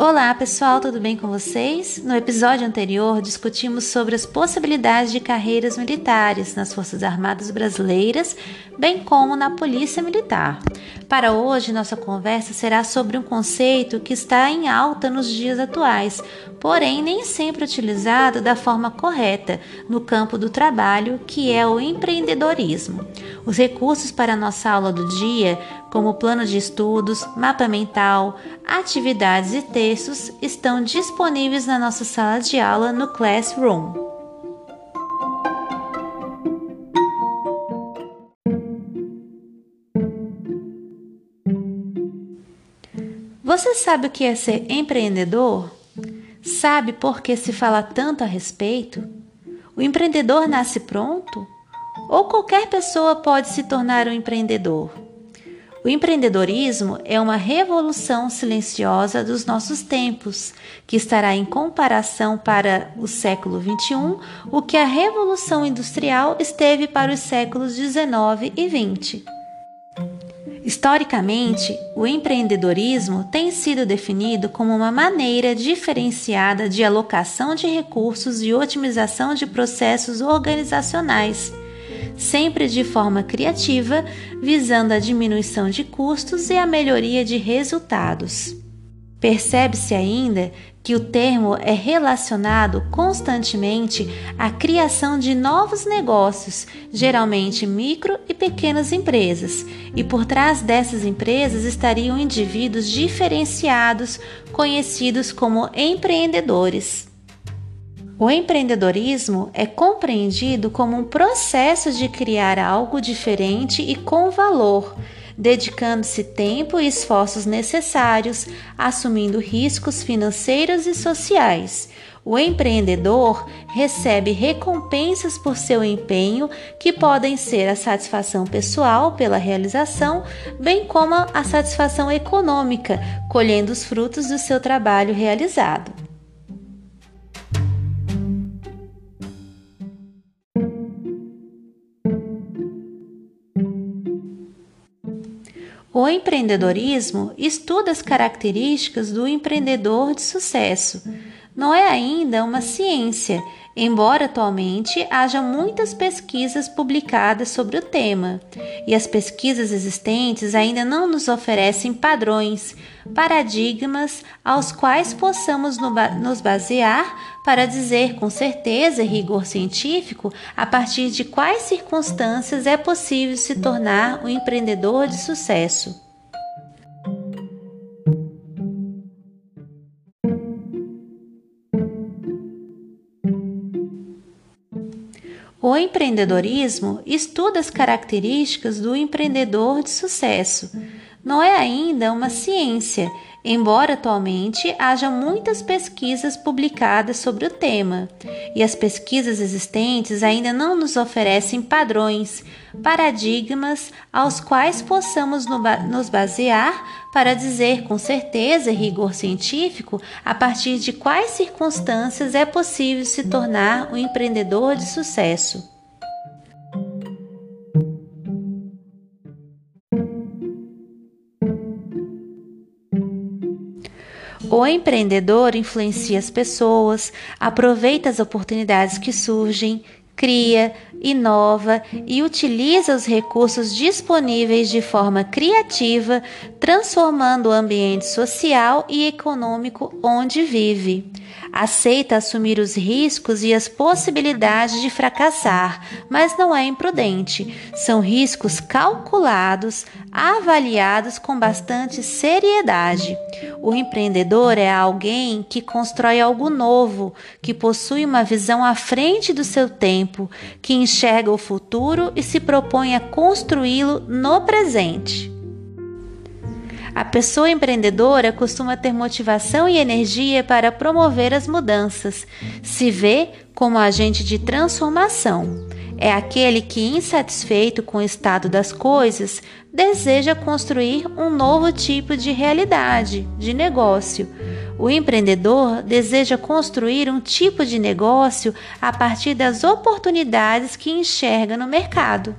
Olá pessoal, tudo bem com vocês? No episódio anterior discutimos sobre as possibilidades de carreiras militares nas Forças Armadas Brasileiras, bem como na Polícia Militar. Para hoje, nossa conversa será sobre um conceito que está em alta nos dias atuais, porém nem sempre utilizado da forma correta no campo do trabalho, que é o empreendedorismo. Os recursos para nossa aula do dia, como plano de estudos, mapa mental, atividades e textos, estão disponíveis na nossa sala de aula no Classroom. Você sabe o que é ser empreendedor? Sabe por que se fala tanto a respeito? O empreendedor nasce pronto? Ou qualquer pessoa pode se tornar um empreendedor. O empreendedorismo é uma revolução silenciosa dos nossos tempos, que estará em comparação para o século XXI o que a Revolução Industrial esteve para os séculos XIX e XX. Historicamente, o empreendedorismo tem sido definido como uma maneira diferenciada de alocação de recursos e otimização de processos organizacionais sempre de forma criativa, visando a diminuição de custos e a melhoria de resultados. Percebe-se ainda que o termo é relacionado constantemente à criação de novos negócios, geralmente micro e pequenas empresas, e por trás dessas empresas estariam indivíduos diferenciados, conhecidos como empreendedores. O empreendedorismo é compreendido como um processo de criar algo diferente e com valor, dedicando-se tempo e esforços necessários, assumindo riscos financeiros e sociais. O empreendedor recebe recompensas por seu empenho, que podem ser a satisfação pessoal pela realização, bem como a satisfação econômica, colhendo os frutos do seu trabalho realizado. O empreendedorismo estuda as características do empreendedor de sucesso. Não é ainda uma ciência, embora atualmente haja muitas pesquisas publicadas sobre o tema, e as pesquisas existentes ainda não nos oferecem padrões, paradigmas aos quais possamos nos basear para dizer com certeza e rigor científico a partir de quais circunstâncias é possível se tornar um empreendedor de sucesso. O empreendedorismo estuda as características do empreendedor de sucesso. Não é ainda uma ciência, embora atualmente haja muitas pesquisas publicadas sobre o tema, e as pesquisas existentes ainda não nos oferecem padrões, paradigmas aos quais possamos nos basear para dizer com certeza e rigor científico a partir de quais circunstâncias é possível se tornar um empreendedor de sucesso. O empreendedor influencia as pessoas, aproveita as oportunidades que surgem, cria, inova e utiliza os recursos disponíveis de forma criativa, transformando o ambiente social e econômico onde vive. Aceita assumir os riscos e as possibilidades de fracassar, mas não é imprudente. São riscos calculados, avaliados com bastante seriedade. O empreendedor é alguém que constrói algo novo, que possui uma visão à frente do seu tempo, que enxerga o futuro e se propõe a construí-lo no presente. A pessoa empreendedora costuma ter motivação e energia para promover as mudanças, se vê como agente de transformação. É aquele que, insatisfeito com o estado das coisas, deseja construir um novo tipo de realidade, de negócio. O empreendedor deseja construir um tipo de negócio a partir das oportunidades que enxerga no mercado.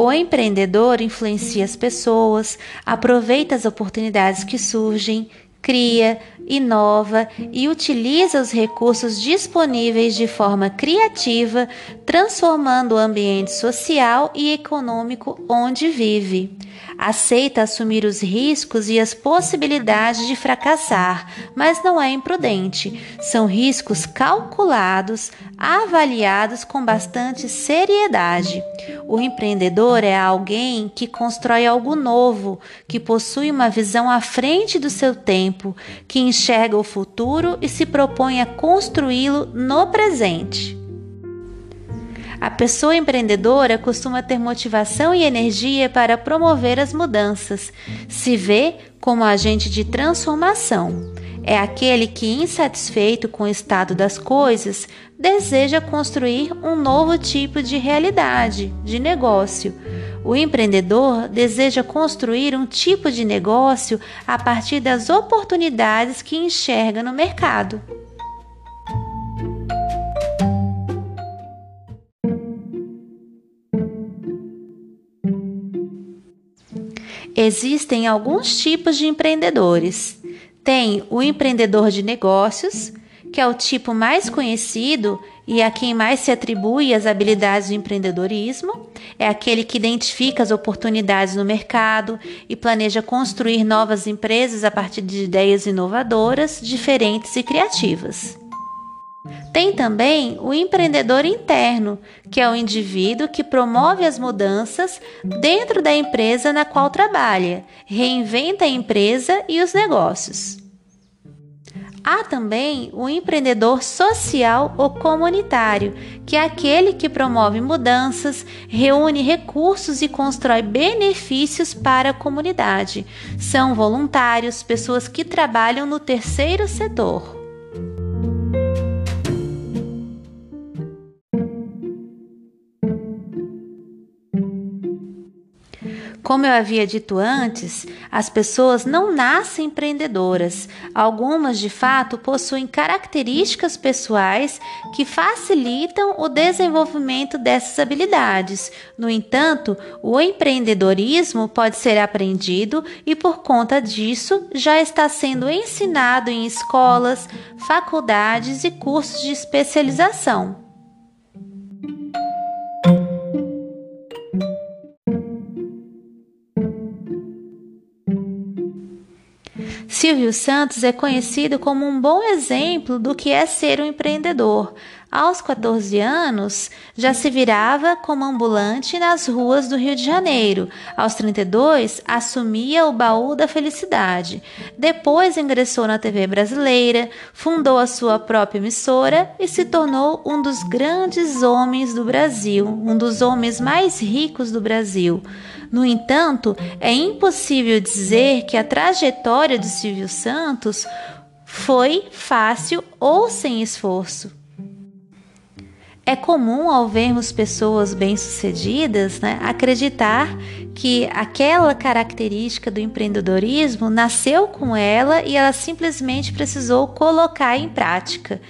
O empreendedor influencia as pessoas, aproveita as oportunidades que surgem, cria, inova e utiliza os recursos disponíveis de forma criativa, transformando o ambiente social e econômico onde vive. Aceita assumir os riscos e as possibilidades de fracassar, mas não é imprudente. São riscos calculados, avaliados com bastante seriedade. O empreendedor é alguém que constrói algo novo, que possui uma visão à frente do seu tempo, que enxerga o futuro e se propõe a construí-lo no presente. A pessoa empreendedora costuma ter motivação e energia para promover as mudanças, se vê como agente de transformação. É aquele que, insatisfeito com o estado das coisas, deseja construir um novo tipo de realidade, de negócio. O empreendedor deseja construir um tipo de negócio a partir das oportunidades que enxerga no mercado. Existem alguns tipos de empreendedores. Tem o empreendedor de negócios, que é o tipo mais conhecido e a quem mais se atribui as habilidades do empreendedorismo. É aquele que identifica as oportunidades no mercado e planeja construir novas empresas a partir de ideias inovadoras, diferentes e criativas. Tem também o empreendedor interno, que é o indivíduo que promove as mudanças dentro da empresa na qual trabalha, reinventa a empresa e os negócios. Há também o empreendedor social ou comunitário, que é aquele que promove mudanças, reúne recursos e constrói benefícios para a comunidade. São voluntários, pessoas que trabalham no terceiro setor. Como eu havia dito antes, as pessoas não nascem empreendedoras. Algumas, de fato, possuem características pessoais que facilitam o desenvolvimento dessas habilidades. No entanto, o empreendedorismo pode ser aprendido e, por conta disso, já está sendo ensinado em escolas, faculdades e cursos de especialização. Silvio Santos é conhecido como um bom exemplo do que é ser um empreendedor. Aos 14 anos, já se virava como ambulante nas ruas do Rio de Janeiro. Aos 32, assumia o baú da felicidade. Depois ingressou na TV brasileira, fundou a sua própria emissora e se tornou um dos grandes homens do Brasil, um dos homens mais ricos do Brasil. No entanto, é impossível dizer que a trajetória de Silvio Santos foi fácil ou sem esforço. É comum ao vermos pessoas bem-sucedidas né, acreditar que aquela característica do empreendedorismo nasceu com ela e ela simplesmente precisou colocar em prática.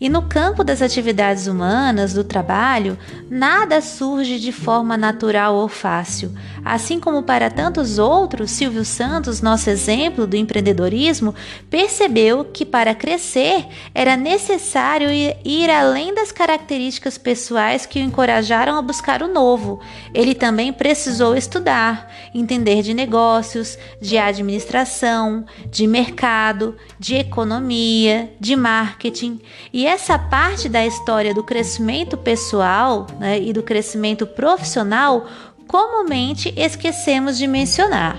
E no campo das atividades humanas, do trabalho, nada surge de forma natural ou fácil. Assim como para tantos outros, Silvio Santos, nosso exemplo do empreendedorismo, percebeu que para crescer era necessário ir além das características pessoais que o encorajaram a buscar o novo. Ele também precisou estudar, entender de negócios, de administração, de mercado, de economia, de marketing e essa parte da história do crescimento pessoal né, e do crescimento profissional comumente esquecemos de mencionar.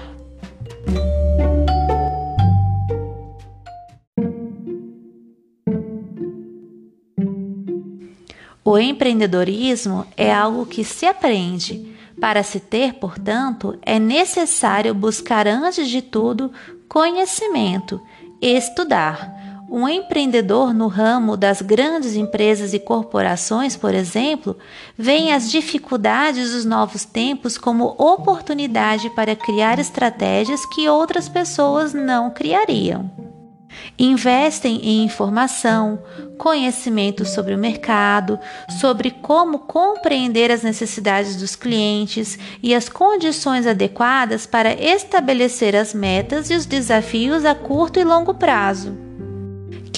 O empreendedorismo é algo que se aprende. Para se ter, portanto, é necessário buscar, antes de tudo, conhecimento, estudar um empreendedor no ramo das grandes empresas e corporações, por exemplo, vê as dificuldades dos novos tempos como oportunidade para criar estratégias que outras pessoas não criariam. Investem em informação, conhecimento sobre o mercado, sobre como compreender as necessidades dos clientes e as condições adequadas para estabelecer as metas e os desafios a curto e longo prazo.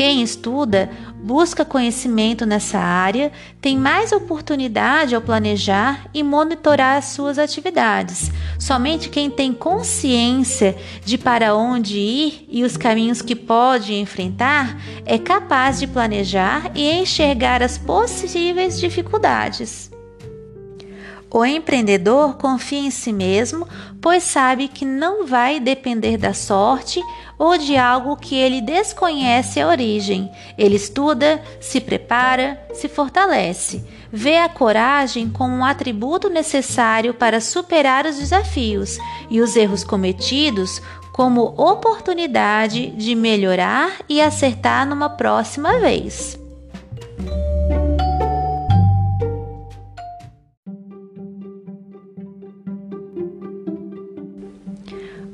Quem estuda busca conhecimento nessa área, tem mais oportunidade ao planejar e monitorar as suas atividades. Somente quem tem consciência de para onde ir e os caminhos que pode enfrentar é capaz de planejar e enxergar as possíveis dificuldades. O empreendedor confia em si mesmo, pois sabe que não vai depender da sorte ou de algo que ele desconhece a origem. Ele estuda, se prepara, se fortalece. Vê a coragem como um atributo necessário para superar os desafios e os erros cometidos como oportunidade de melhorar e acertar numa próxima vez.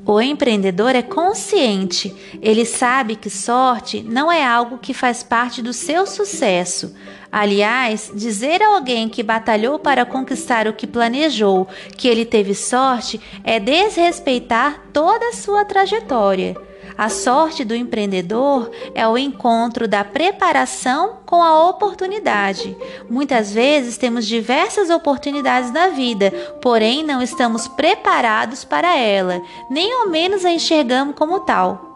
O empreendedor é consciente, ele sabe que sorte não é algo que faz parte do seu sucesso. Aliás, dizer a alguém que batalhou para conquistar o que planejou que ele teve sorte é desrespeitar toda a sua trajetória. A sorte do empreendedor é o encontro da preparação com a oportunidade. Muitas vezes temos diversas oportunidades na vida, porém não estamos preparados para ela, nem ao menos a enxergamos como tal.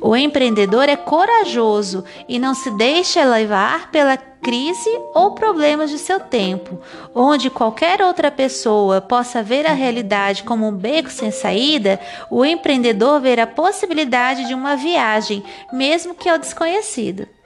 O empreendedor é corajoso e não se deixa levar pela crise ou problemas de seu tempo, onde qualquer outra pessoa possa ver a realidade como um beco sem saída, o empreendedor vê a possibilidade de uma viagem, mesmo que ao desconhecido.